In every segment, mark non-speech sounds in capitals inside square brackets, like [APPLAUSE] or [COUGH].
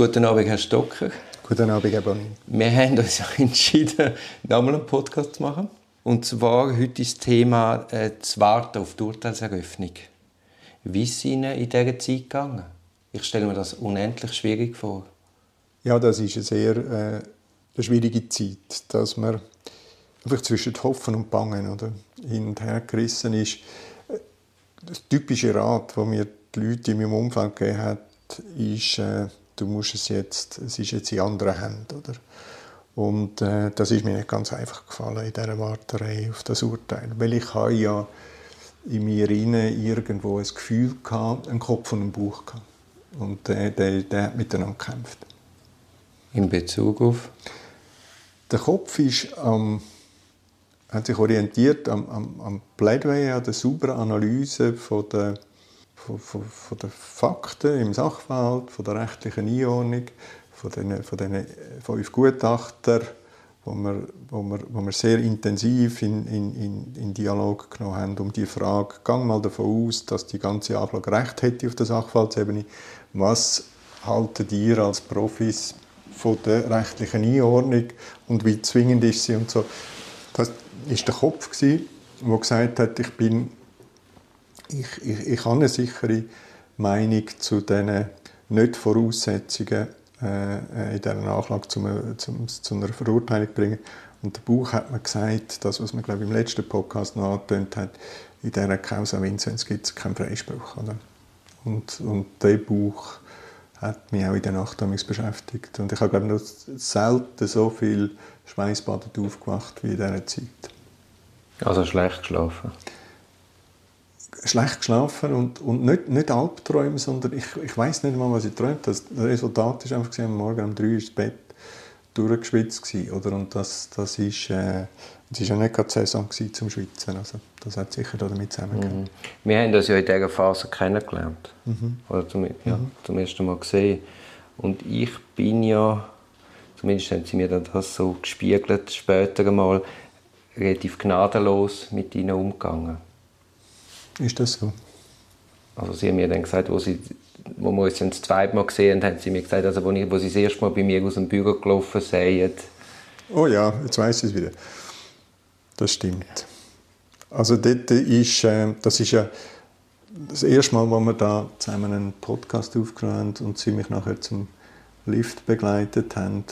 Guten Abend, Herr Stocker. Guten Abend, Herr Bonin. Wir haben uns [LAUGHS] entschieden, nochmal einen Podcast zu machen. Und zwar heute ist das Thema äh, das Warten auf die Urteilseröffnung. Wie ist es Ihnen in dieser Zeit gegangen? Ich stelle mir das unendlich schwierig vor. Ja, das ist eine sehr äh, eine schwierige Zeit, dass man einfach zwischen Hoffen und Bangen oder, hin und her gerissen ist. Das typische Rat, das mir die Leute in meinem Umfeld gegeben haben, ist, äh, du musst es jetzt, es ist jetzt in anderen Händen, oder? Und äh, das ist mir nicht ganz einfach gefallen in dieser Warterei auf das Urteil, weil ich habe ja in mir inne irgendwo ein Gefühl gehabt, einen Kopf und einen Bauch gehabt. Und der, der, der hat miteinander gekämpft. In Bezug auf? Der Kopf ist, ähm, hat sich orientiert am, am, am Plädoyer, an der sauberen Analyse von der von, von, von den Fakten im Sachverhalt, von der rechtlichen Einordnung, von diesen, von diesen fünf Gutachtern, wo wir, wo wir, wo wir sehr intensiv in, in, in Dialog genommen haben um die Frage, gang mal davon aus, dass die ganze Anklage recht hätte auf der Sachverhaltsebene. Was haltet ihr als Profis von der rechtlichen Einordnung und wie zwingend ist sie und so. Das war der Kopf, der gesagt hat, ich bin ich, ich, ich habe eine sichere Meinung zu diesen Nicht-Voraussetzungen äh, in dieser Nachlage zum, zum, zu einer Verurteilung bringen. Und der Buch hat mir gesagt, das, was man glaube ich, im letzten Podcast noch angetönt hat, in dieser Causa Vinzenz gibt es keinen Freispruch. Oder? Und, und dieser Buch hat mich auch in der Nacht beschäftigt. Und ich habe glaube noch selten so viel Schweißbadet aufgewacht wie in dieser Zeit. Also schlecht geschlafen? Schlecht geschlafen und, und nicht, nicht Albträume, sondern ich, ich weiß nicht mal, was ich träumt habe. Das Resultat war einfach, am Morgen um drei ist das Bett durchgeschwitzt gewesen, oder? Und das, das ist, äh, es war ja nicht gerade Saison zum Schwitzen, also das hat sicher damit zusammengehört. Mhm. Wir haben das ja in dieser Phase kennengelernt, mhm. oder zum, ja, mhm. zum ersten Mal gesehen. Und ich bin ja, zumindest haben sie mir das so gespiegelt, später einmal, relativ gnadenlos mit ihnen umgegangen. Ist das so? Also sie haben mir dann gesagt, wo, sie, wo wir uns dann das zweite Mal gesehen haben, haben sie mir gesagt, also wo, ich, wo sie das erste Mal bei mir aus dem Büro gelaufen sind. Oh ja, jetzt weiß ich es wieder. Das stimmt. Also dort ist, äh, das ist ja das erste Mal, wo wir da zusammen einen Podcast aufgenommen haben und sie mich nachher zum Lift begleitet haben,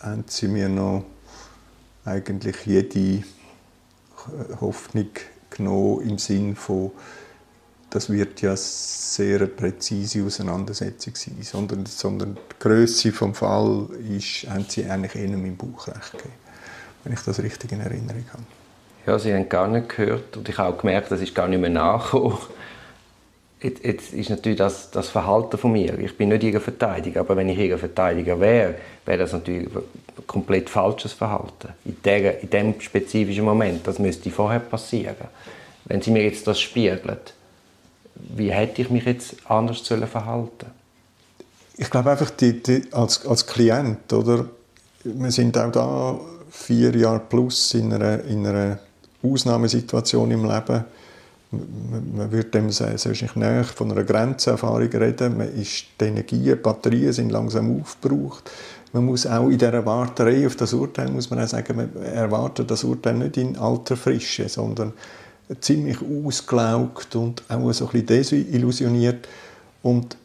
haben sie mir noch eigentlich jede Hoffnung genommen im Sinn von, das wird ja sehr eine präzise Auseinandersetzung sein, sondern, sondern die Größe des Fall ist, haben sie eigentlich eher im Buch recht gegeben, wenn ich das richtig in Erinnerung habe. Ja, sie haben gar nicht gehört und ich habe auch gemerkt, das ist gar nicht mehr nachgekommen. Jetzt, jetzt, ist natürlich das, das Verhalten von mir. Ich bin nicht ihr Verteidiger, aber wenn ich ihr Verteidiger wäre, wäre das natürlich komplett falsches Verhalten. In, der, in dem spezifischen Moment. Das müsste vorher passieren. Wenn sie mir jetzt das spiegelt, wie hätte ich mich jetzt anders verhalten Ich glaube einfach, die, die, als, als Klient, oder? Wir sind auch da vier Jahre plus in einer, in einer Ausnahmesituation im Leben man würde dem wahrscheinlich näher von einer Grenzerfahrung reden. Man ist, die Energie, die Batterien sind langsam aufgebraucht. Man muss auch in dieser Warterei auf das Urteil, muss man auch sagen, man erwartet das Urteil nicht in alter Frische, sondern ziemlich ausgelaugt und auch so ein bisschen desillusioniert. Und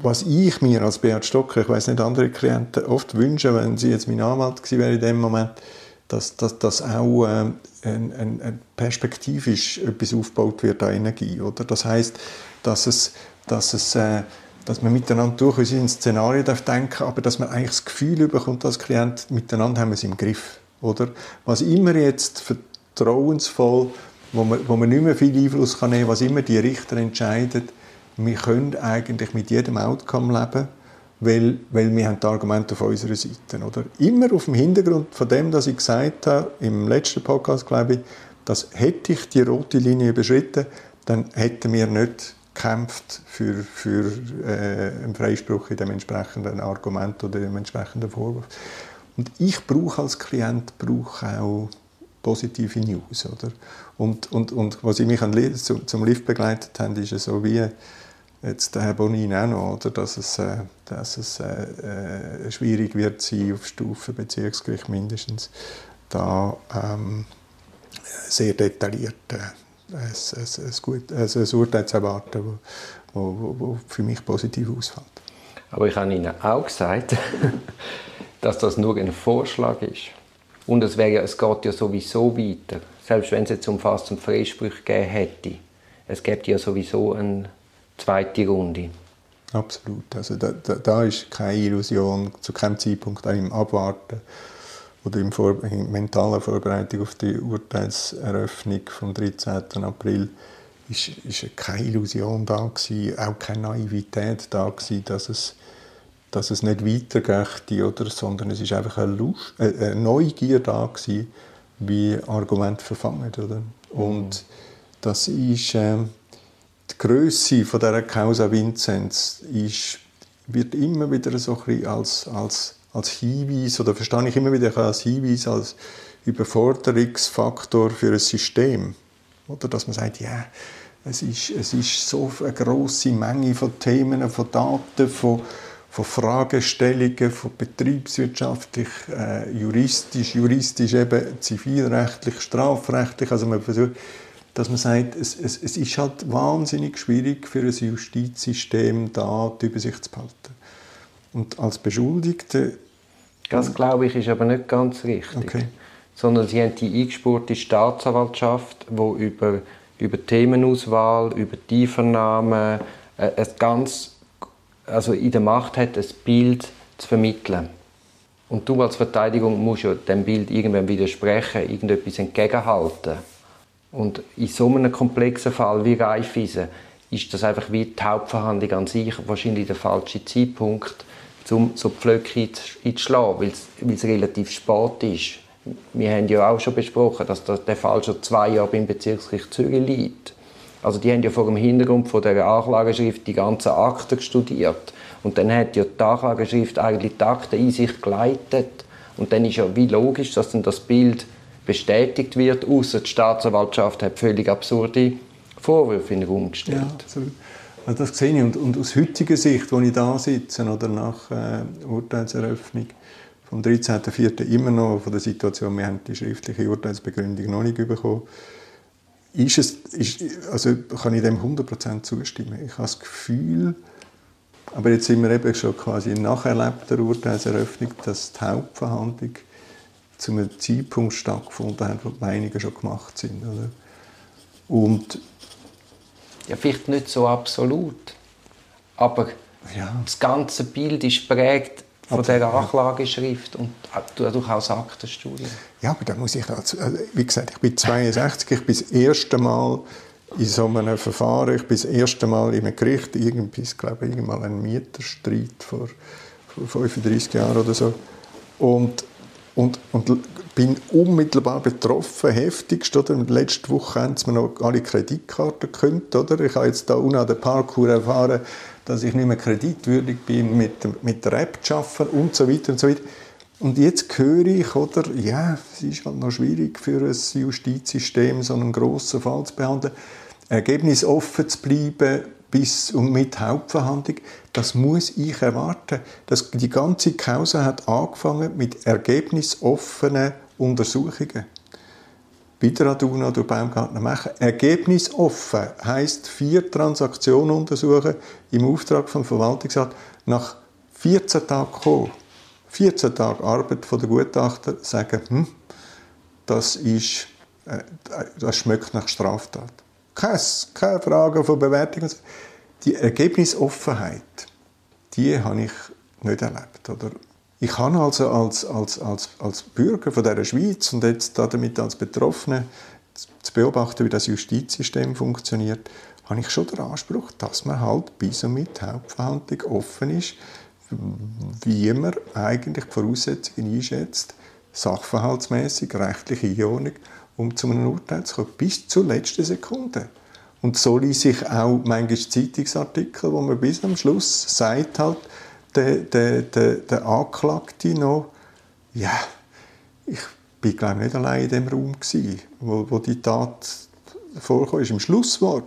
was ich mir als Beat Stocker, ich weiß nicht, andere Klienten oft wünschen, wenn sie jetzt mein Anwalt gewesen wäre in dem Moment, dass, dass, dass auch äh, ein, ein, ein perspektivisch etwas aufgebaut wird an Energie. Oder? Das heißt, dass, es, dass, es, äh, dass man miteinander durchaus in Szenarien darf denken aber dass man eigentlich das Gefühl bekommt als Klient, miteinander haben wir es im Griff. Oder? Was immer jetzt vertrauensvoll, wo man, wo man nicht mehr viel Einfluss kann nehmen kann, was immer die Richter entscheiden, wir können eigentlich mit jedem Outcome leben weil, weil wir haben die Argumente auf unserer Seite. Oder? Immer auf dem Hintergrund von dem, was ich gesagt habe, im letzten Podcast, glaube ich, dass hätte ich die rote Linie überschritten, dann hätten wir nicht gekämpft für, für äh, einen Freispruch in dem entsprechenden Argument oder dem entsprechenden Vorwurf. Und ich brauche als Klient brauche auch positive News. Oder? Und, und, und was ich mich an, zum, zum Lift begleitet habe, ist so wie jetzt der Herr Bonin auch noch, oder, dass es, äh, dass es äh, äh schwierig wird sein auf Stufe Bezirksgericht mindestens, da ähm, sehr detailliert äh, ein, ein, ein, gut, also ein Urteil zu erwarten, das für mich positiv ausfällt. Aber ich habe Ihnen auch gesagt, [LAUGHS] dass das nur ein Vorschlag ist. Und es, wäre, es geht ja sowieso weiter. Selbst wenn es jetzt umfassend Freisprüche gegeben hätte. Es gibt ja sowieso eine zweite Runde. Absolut. Also da, da, da ist keine Illusion, zu keinem Zeitpunkt auch im Abwarten oder in, Vor in mentaler Vorbereitung auf die Urteilseröffnung vom 13. April ist, ist keine Illusion da gewesen, auch keine Naivität da gewesen, dass es dass es nicht weitergeht, oder, sondern es ist einfach eine, Lust, äh, eine Neugier da gewesen, wie Argumente verfangen. Oder? Und das ist äh, die Größe von dieser Causa Vinzenz ist, wird immer wieder so ein als, als, als Hinweis, oder verstehe ich immer wieder als Hinweis, als Überforderungsfaktor für ein System. Oder dass man sagt, ja, es ist, es ist so eine große Menge von Themen, von Daten, von von Fragestellungen, von betriebswirtschaftlich, äh, juristisch, juristisch eben zivilrechtlich, strafrechtlich. Also man versucht, dass man sagt, es, es, es ist halt wahnsinnig schwierig für ein Justizsystem, da die Übersicht zu behalten. Und als Beschuldigte... Das, glaube ich, ist aber nicht ganz richtig. Okay. Sondern sie haben die eingespurte Staatsanwaltschaft, die über, über Themenauswahl, über die Vernahme äh, ein ganz also in der Macht hat, ein Bild zu vermitteln. Und du als Verteidigung musst ja dem Bild irgendwann widersprechen, irgendetwas entgegenhalten. Und in so einem komplexen Fall wie Raiffeisen ist das einfach wie die Hauptverhandlung an sich wahrscheinlich der falsche Zeitpunkt, um so Pflöcke einzuschlagen, weil es relativ spät ist. Wir haben ja auch schon besprochen, dass der Fall schon zwei Jahre beim Bezirksgericht Zürich liegt. Also die haben ja vor dem Hintergrund von der Anklageschrift die ganzen Akten studiert. Und dann hat ja die Anklageschrift eigentlich die Akten in sich geleitet. Und dann ist ja wie logisch, dass dann das Bild bestätigt wird, außer die Staatsanwaltschaft hat völlig absurde Vorwürfe in den Raum gestellt. Ja, absolut. Also das sehe ich. Und, und aus heutiger Sicht, wo ich da sitze, oder nach äh, Urteilseröffnung vom 13.04. immer noch von der Situation, wir haben die schriftliche Urteilsbegründung noch nicht bekommen, ist es, ist, also kann ich dem 100% zustimmen. Ich habe das Gefühl, aber jetzt sind wir eben schon quasi nach erlebter Urteilseröffnung, dass die Hauptverhandlung zu einem Zeitpunkt stattgefunden hat, wo die Meinungen schon gemacht sind. Oder? Und ja, vielleicht nicht so absolut, aber ja. das ganze Bild ist prägt von Absolut, dieser Anklageschrift und durchaus Aktenstudien. Ja, aber da muss ich, also, wie gesagt, ich bin 62, ich bin das erste Mal in so einem Verfahren, ich bin das erste Mal in einem Gericht, irgendwie, ich glaube, irgendwann ein Mieterstreit vor, vor 35 Jahren oder so. Und, und, und bin unmittelbar betroffen, heftigst. Oder? Letzte Woche haben sie mir noch alle Kreditkarten gekündigt. Oder? Ich habe jetzt da unten an der Parkour erfahren, dass ich nicht mehr kreditwürdig bin, mit, mit der App zu arbeiten und so weiter und so weiter. Und jetzt höre ich, oder, ja, es ist halt noch schwierig für ein Justizsystem, so einen grossen Fall zu behandeln, Ergebnis offen zu bleiben bis und mit Hauptverhandlung, das muss ich erwarten. Das, die ganze Causa hat angefangen mit ergebnisoffenen Untersuchungen der Aduna durch Baumgartner machen. Ergebnisoffen heisst vier Transaktionen untersuchen im Auftrag vom Verwaltungsrat nach 14 Tagen kommen. 14 Tage Arbeit von der Gutachter sagen, hm, das, ist, äh, das schmeckt nach Straftat. Keine, keine Frage von Bewertung. Die Ergebnisoffenheit, die habe ich nicht erlebt. Oder ich kann also als, als, als, als Bürger von der Schweiz und jetzt damit als Betroffene zu beobachten, wie das Justizsystem funktioniert, habe ich schon den Anspruch, dass man halt bis und mit Hauptverhandlung offen ist, wie man eigentlich die Voraussetzungen einschätzt, sachverhaltsmäßig, rechtliche Einordnung, um zu einem Urteil zu kommen, bis zur letzten Sekunde. Und so ließ ich auch manchmal Zeitungsartikel, wo man bis am Schluss sagt halt, der, der, der, der Anklagte noch, ja, ich bin glaube nicht allein in dem Raum gewesen, wo, wo die Tat vorkam, ist im Schlusswort.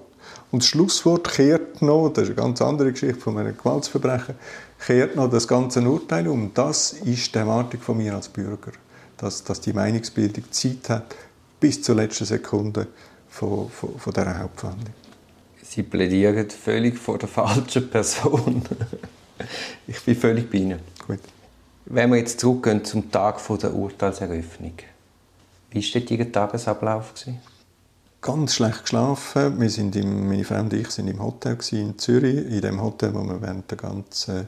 Und das Schlusswort kehrt noch, das ist eine ganz andere Geschichte von einem Gewaltsverbrechen, kehrt noch das ganze Urteil um. Das ist die Erwartung von mir als Bürger, dass, dass die Meinungsbildung Zeit hat, bis zur letzten Sekunde von, von, von dieser Hauptverhandlung. Sie plädieren völlig vor der falschen Person. ich bin völlig bei Ihnen. Gut. Wenn wir jetzt zurückgehen zum Tag der Urteilseröffnung, wie war dort Ihr Tagesablauf? Ganz schlecht geschlafen. Wir sind im, meine Frau und ich sind im Hotel in Zürich, in dem Hotel, wo wir während der ganzen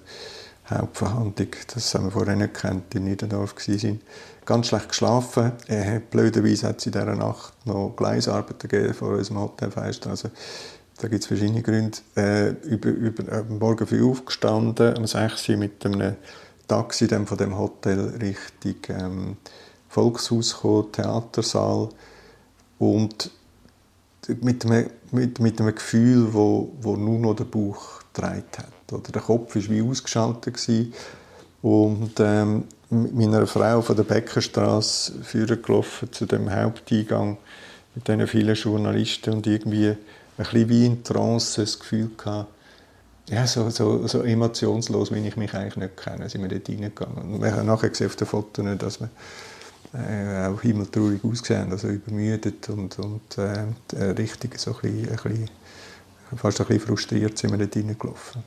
Hauptverhandlung, das haben wir vorher nicht gekannt, in Niederdorf waren. Ganz schlecht geschlafen. Äh, blöderweise hat es in dieser Nacht noch Gleisarbeiten gegeben vor unserem Hotelfenster. Also, da gibt es verschiedene Gründe. Äh, über, über, am Morgen früh aufgestanden, um 6 Uhr mit einem Taxi dann von dem Hotel Richtung ähm, Volkshaus gekommen, Theatersaal. Und mit einem, mit, mit einem Gefühl, wo, wo nur noch der Bauch getragen hat. Oder der Kopf war wie ausgeschaltet. Gewesen. Und ähm, mit meiner Frau von der Beckerstraße gelaufen zu dem Haupteingang mit diesen vielen Journalisten und irgendwie ein bisschen wie in Trance das Gefühl gehabt, ja, so, so, so emotionslos, wie ich mich eigentlich nicht kenne, sind wir dort reingegangen. Und wir haben nachher gesehen auf den Fotos, dass wir äh, auch himmeltraurig ausgesehen, also übermüdet und, und äh, richtig so ein bisschen, ein bisschen, fast ein bisschen frustriert sind wir dort reingelaufen.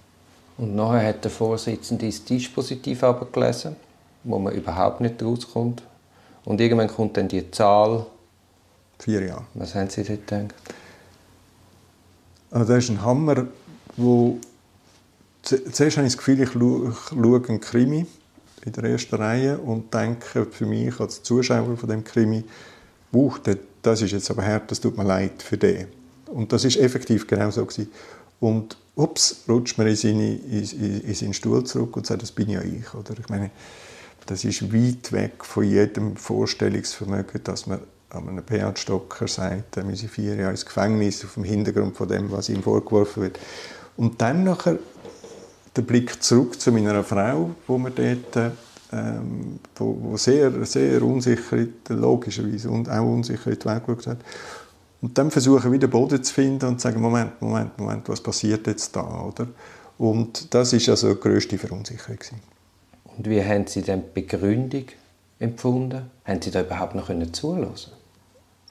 Und nachher hat der Vorsitzende das Dispositiv abgelesen, wo man überhaupt nicht rauskommt. Und irgendwann kommt dann die Zahl. Vier Jahre. Was haben Sie dort gedacht? Also das ist ein Hammer, wo zuerst habe ich das Gefühl, ich schaue einen Krimi in der ersten Reihe und denke für mich als Zuschauer von dem Krimi, wow, das ist jetzt aber hart, das tut mir leid für den. Und das ist effektiv genau so gewesen. Und ups, rutscht man in, seine, in, in seinen Stuhl zurück und sagt, das bin ja ich. Oder ich meine, das ist weit weg von jedem Vorstellungsvermögen, dass man an einem Beat Stocker sagt, er müsse vier Jahre ins Gefängnis auf dem Hintergrund von dem, was ihm vorgeworfen wird. Und dann nachher der Blick zurück zu meiner Frau, wo wir dort ähm, wo, wo sehr, sehr unsicher, logischerweise und auch unsicher in die Welt geschaut hat. Und dann versuchen wieder Boden zu finden und zu sagen, Moment, Moment, Moment, was passiert jetzt da, oder? Und das ist also die grösste Verunsicherung. Und wie haben Sie denn die Begründung empfunden? Haben Sie da überhaupt noch zuhören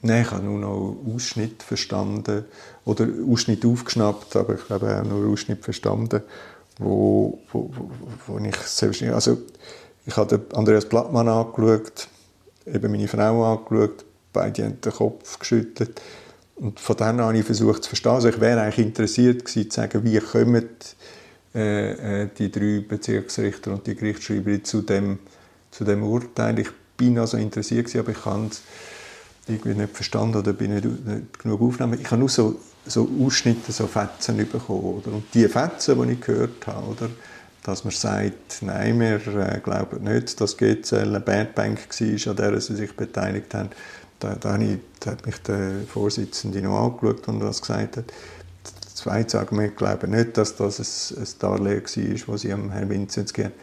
Nein, ich habe nur noch Ausschnitt verstanden oder Ausschnitt aufgeschnappt, aber ich habe auch nur Ausschnitt verstanden wo, wo, wo ich selbst also ich habe Andreas Blattmann angeschaut, eben meine Frau angeschaut, beide haben den Kopf geschüttelt und von an habe ich versucht zu verstehen. Also ich wäre eigentlich interessiert gewesen, zu sagen, wie kommen äh, äh, die drei Bezirksrichter und die Gerichtsschreiber zu dem, zu dem Urteil. Ich bin also interessiert gewesen, aber ich habe es nicht verstanden oder bin nicht, nicht genug aufgenommen. Ich habe nur so so Ausschnitte, so Fetzen bekommen. Oder? Und die Fetzen, die ich gehört habe, oder? dass man sagt, nein, wir äh, glauben nicht, dass GZL eine Bad Bank war, an der sie sich beteiligt haben, da, da, ich, da hat mich der Vorsitzende noch angeschaut und das gesagt hat. Das zweite Argument, wir glauben nicht, dass das ein, ein Darlehen war, das sie am Herrn Vinzenz gegeben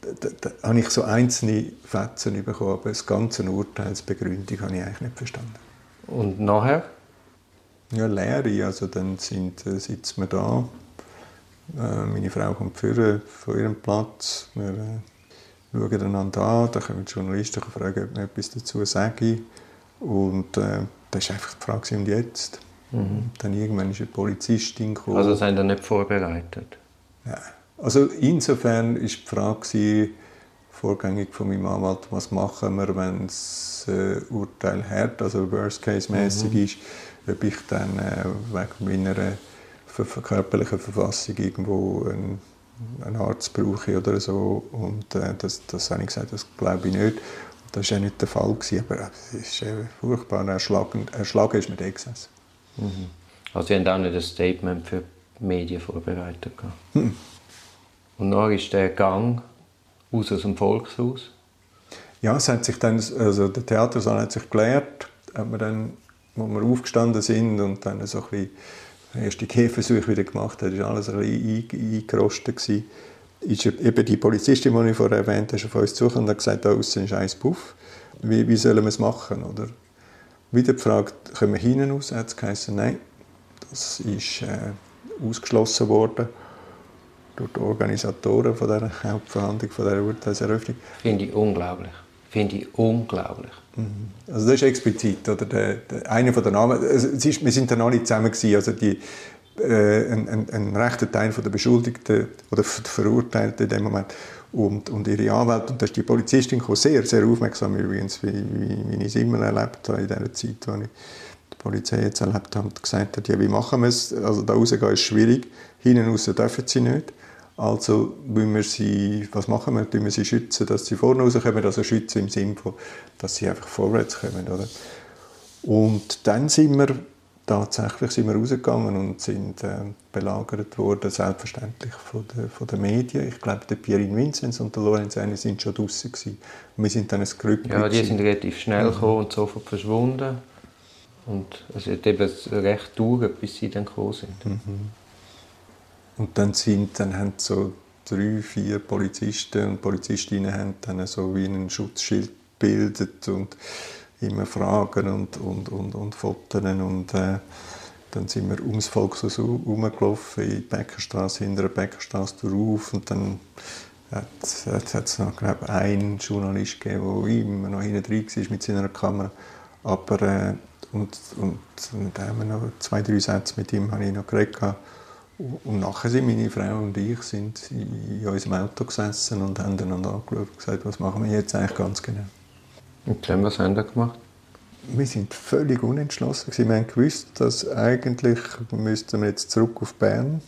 da, da, da habe ich so einzelne Fetzen bekommen, aber das ganze Urteilsbegründung habe ich eigentlich nicht verstanden. Und nachher? Ja, Lehre. Also dann sind, äh, sitzen wir da. Äh, meine Frau kommt führen von ihrem Platz. Wir äh, schauen einander an. Dann können die Journalisten fragen, ob man etwas dazu sagen. Und äh, das war einfach die Frage, und jetzt? Mhm. Dann irgendwann ist eine Polizistin gekommen. Also sind Sie nicht vorbereitet? Ja. Also insofern war die Frage vorgängig von meinem Anwalt, was machen wir, wenn das äh, Urteil hart, also Worst-Case-mäßig mhm. ist ob ich dann äh, wegen meiner körperlichen Verfassung irgendwo einen, einen Arzt brauche oder so. Und äh, das, das habe ich gesagt, das glaube ich nicht. Das war ja nicht der Fall, gewesen, aber es ist äh, furchtbar erschlagend. Erschlagen ist mir der gesessen. Mhm. Also Sie haben auch nicht ein Statement für die Medien vorbereitet? Hm. Und dann ist der Gang raus aus dem Volkshaus? Ja, es hat sich dann, also der Theatersaal hat sich geleert, hat man dann wo wir aufgestanden sind und dann so ein bisschen erste Gehversuche wieder gemacht haben, war alles ein bisschen eingerostet. Gewesen. Ist eben die Polizistin, die ich vorher erwähnt habe, auf uns zugekommen und hat gesagt, da außen ist ein Puff. Wie, wie sollen wir es machen? Oder? Wieder gefragt, können wir hinten raus? Hat es geheißen, nein, Das ist äh, ausgeschlossen worden durch die Organisatoren von der [LAUGHS] Hauptverhandlung, von der Urteilseröffnung. Finde ich unglaublich. Finde ich unglaublich. Mhm. Also das ist explizit. Oder der, der, einer von den Namen, also es ist, wir sind dann alle zusammen gewesen, also die, äh, ein, ein, ein rechter Teil der Beschuldigten oder der Verurteilten in dem Moment und, und ihre Anwälte. Und da ist die Polizistin gekommen, sehr, sehr aufmerksam übrigens, wie, wie, wie ich es immer erlebt habe in dieser Zeit, als ich die Polizei jetzt erlebt habe und gesagt hat, ja, wie machen wir es? Also da rausgehen ist schwierig, hinten raus dürfen sie nicht. Also müssen wir sie, was machen wir? Müssen wir sie schützen, dass sie vorne rauskommen, also schützen im Sinne von, dass sie einfach vorwärts kommen. Oder? Und dann sind wir tatsächlich sind wir rausgegangen und sind äh, belagert worden, selbstverständlich von den, von den Medien. Ich glaube, der Pierin Vinzenz und der Lorenz Eine sind schon draußen gewesen. Und wir sind dann ein Grüppchen. Ja, die sind relativ schnell mhm. gekommen und sofort verschwunden. Und es hat eben recht gedauert, bis sie dann gekommen sind. Mhm. Und dann, sind, dann haben so drei, vier Polizisten und Polizistinnen haben dann so wie einen Schutzschild gebildet und immer Fragen und, und, und, und Fotos und äh, dann sind wir ums Volk so rumgelaufen, in die Bäckerstraße, hinter der Bäckerstraße drauf und dann hat es noch, glaube einen Journalist gegeben, der immer noch hinten drin war mit seiner Kamera. Aber, äh, und, und dann haben wir noch zwei, drei Sätze mit ihm habe ich noch geredet. Und nachher sind meine Frau und ich sind in unserem Auto gesessen und haben einander angeschaut und gesagt, was machen wir jetzt eigentlich ganz genau. Und dann, was haben Sie gemacht? Wir sind völlig unentschlossen. Wir haben gewusst, dass eigentlich müssten wir jetzt zurück auf Bern.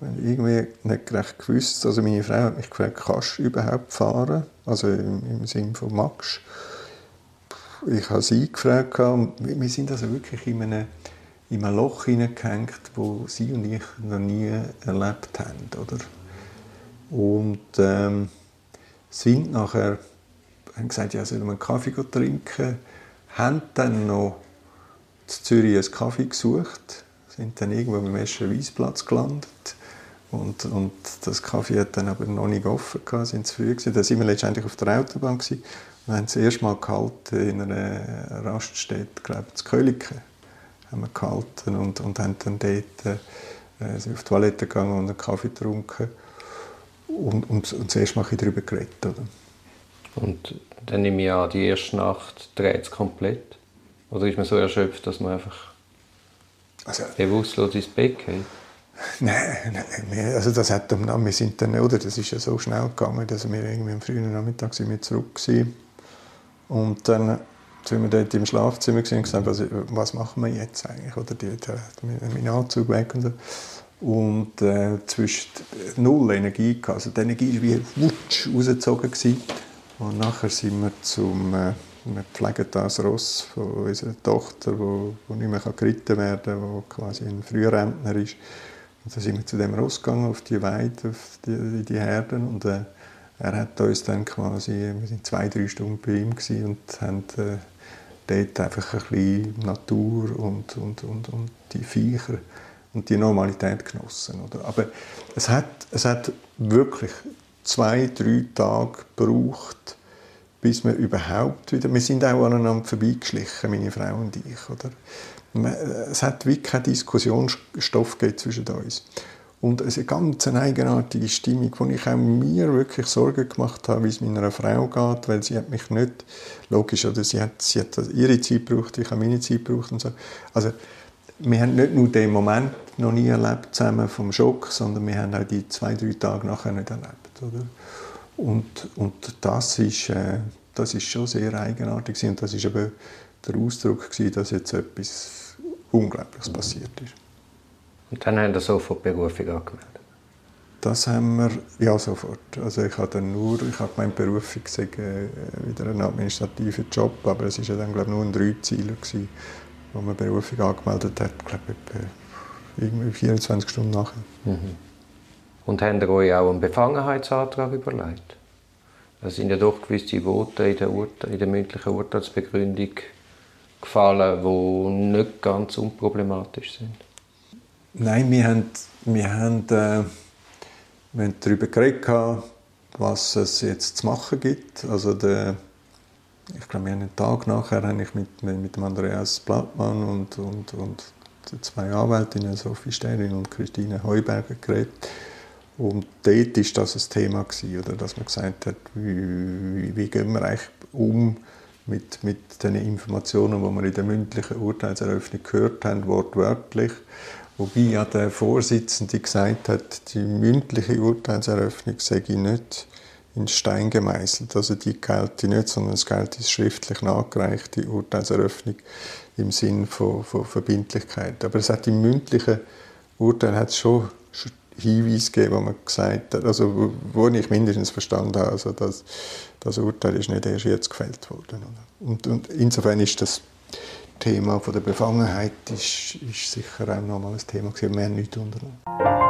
Wir haben irgendwie nicht recht gewusst. Also meine Frau hat mich gefragt, kannst du überhaupt fahren? Also im, im Sinne von Max. Ich habe sie gefragt. Wir sind also wirklich in einem, in einem Loch hineingehängt, das sie und ich noch nie erlebt haben. Oder? Und ähm, sind nachher haben gesagt, ja, sollen wir einen Kaffee trinken? Haben dann noch in Zürich einen Kaffee gesucht, sind dann irgendwo am ersten Weisplatz gelandet. Und, und das Kaffee hat dann aber noch nicht offen gehabt, sind zu früh gewesen. Da sind wir letztendlich auf der Autobahn gewesen. Wir haben das erste Mal gehalten in einer Raststätte, glaube ich, in Köliken. Haben wir gehalten und, und haben dann dort äh, sind auf die Toilette gegangen und einen Kaffee getrunken und, und, und das erste Mal darüber geredet. Oder? Und dann nehme ich an, die erste Nacht dreht es komplett. Oder ist man so erschöpft, dass man einfach also, bewusstlos ins Bett geht? [LAUGHS] Nein, nein, also das hat wir sind dann, oder, das ist ja so schnell gegangen, dass wir irgendwie am frühen Nachmittag sind wir zurück waren. Und dann sind wir dort im Schlafzimmer und gesagt, was, was machen wir jetzt eigentlich? Oder die, die, mein Anzug weg und so. Und äh, zwischen null Energie, also die Energie war wie wutsch rausgezogen. Gewesen. Und nachher sind wir zum, äh, wir pflegen das Ross von unserer Tochter, wo, wo nicht mehr geritten werden kann, wo quasi ein Frührentner ist. Und dann sind wir zu dem Ross gegangen, auf die Weide, auf die, die Herden. Und äh, er hat uns dann quasi, wir sind zwei, drei Stunden bei ihm und haben äh, dort einfach ein bisschen Natur und, und, und, und die Viecher und die Normalität genossen. Oder? Aber es hat, es hat wirklich zwei, drei Tage gebraucht, bis wir überhaupt wieder... Wir sind auch aneinander vorbeigeschlichen, meine Frau und ich. Oder? Es hat wirklich keinen Diskussionsstoff zwischen uns. Und eine ganz eigenartige Stimmung, wo ich auch mir wirklich Sorgen gemacht habe, wie es meiner Frau geht, weil sie hat mich nicht, logisch, oder sie hat, sie hat ihre Zeit gebraucht, ich habe meine Zeit gebraucht und so. Also, wir haben nicht nur den Moment noch nie erlebt zusammen vom Schock, sondern wir haben auch die zwei, drei Tage nachher nicht erlebt. Oder? Und, und das, ist, äh, das ist schon sehr eigenartig und das ist eben der Ausdruck gewesen, dass jetzt etwas Unglaubliches passiert ist. Und dann haben Sie sofort die Berufung angemeldet? Das haben wir, ja sofort. Also ich habe dann nur, ich habe gemeint, Berufung sei äh, wieder ein administrativer Job, aber es war ja dann glaube ich, nur ein Dreizieler gewesen, wo man Berufung angemeldet hat, glaube ich, irgendwie 24 Stunden nachher. Mhm. Und ihr euch auch einen Befangenheitsantrag überlegt? Es sind ja doch gewisse Worte in der, Urte in der mündlichen Urteilsbegründung gefallen, die nicht ganz unproblematisch sind. Nein, wir haben, wir haben, äh, wir haben darüber geredet, was es jetzt zu machen gibt. Also der, ich glaube, einen Tag nachher habe ich mit, mit Andreas Blattmann und, und, und zwei Anwältinnen, Sophie Sterin und Christine Heuberger, geredet. Und dort war das ein Thema, gewesen, oder, dass man gesagt hat, wie, wie gehen wir eigentlich um mit, mit den Informationen, die wir in der mündlichen Urteilseröffnung gehört haben, wortwörtlich. Wobei ja der Vorsitzende gesagt hat, die mündliche Urteilseröffnung sei nicht in Stein gemeißelt. Also die gelte nicht, sondern es gilt die schriftlich nachgereichte Urteilseröffnung im Sinn von, von Verbindlichkeit. Aber es hat im mündlichen Urteil hat schon Hinweise gegeben, wo man gesagt hat, also wo ich mindestens verstanden habe, also das, das Urteil ist nicht erst jetzt gefällt worden. Und, und insofern ist das Thema von der Befangenheit ist, ist sicher auch nochmal ein Thema gewesen. Wir haben unternommen.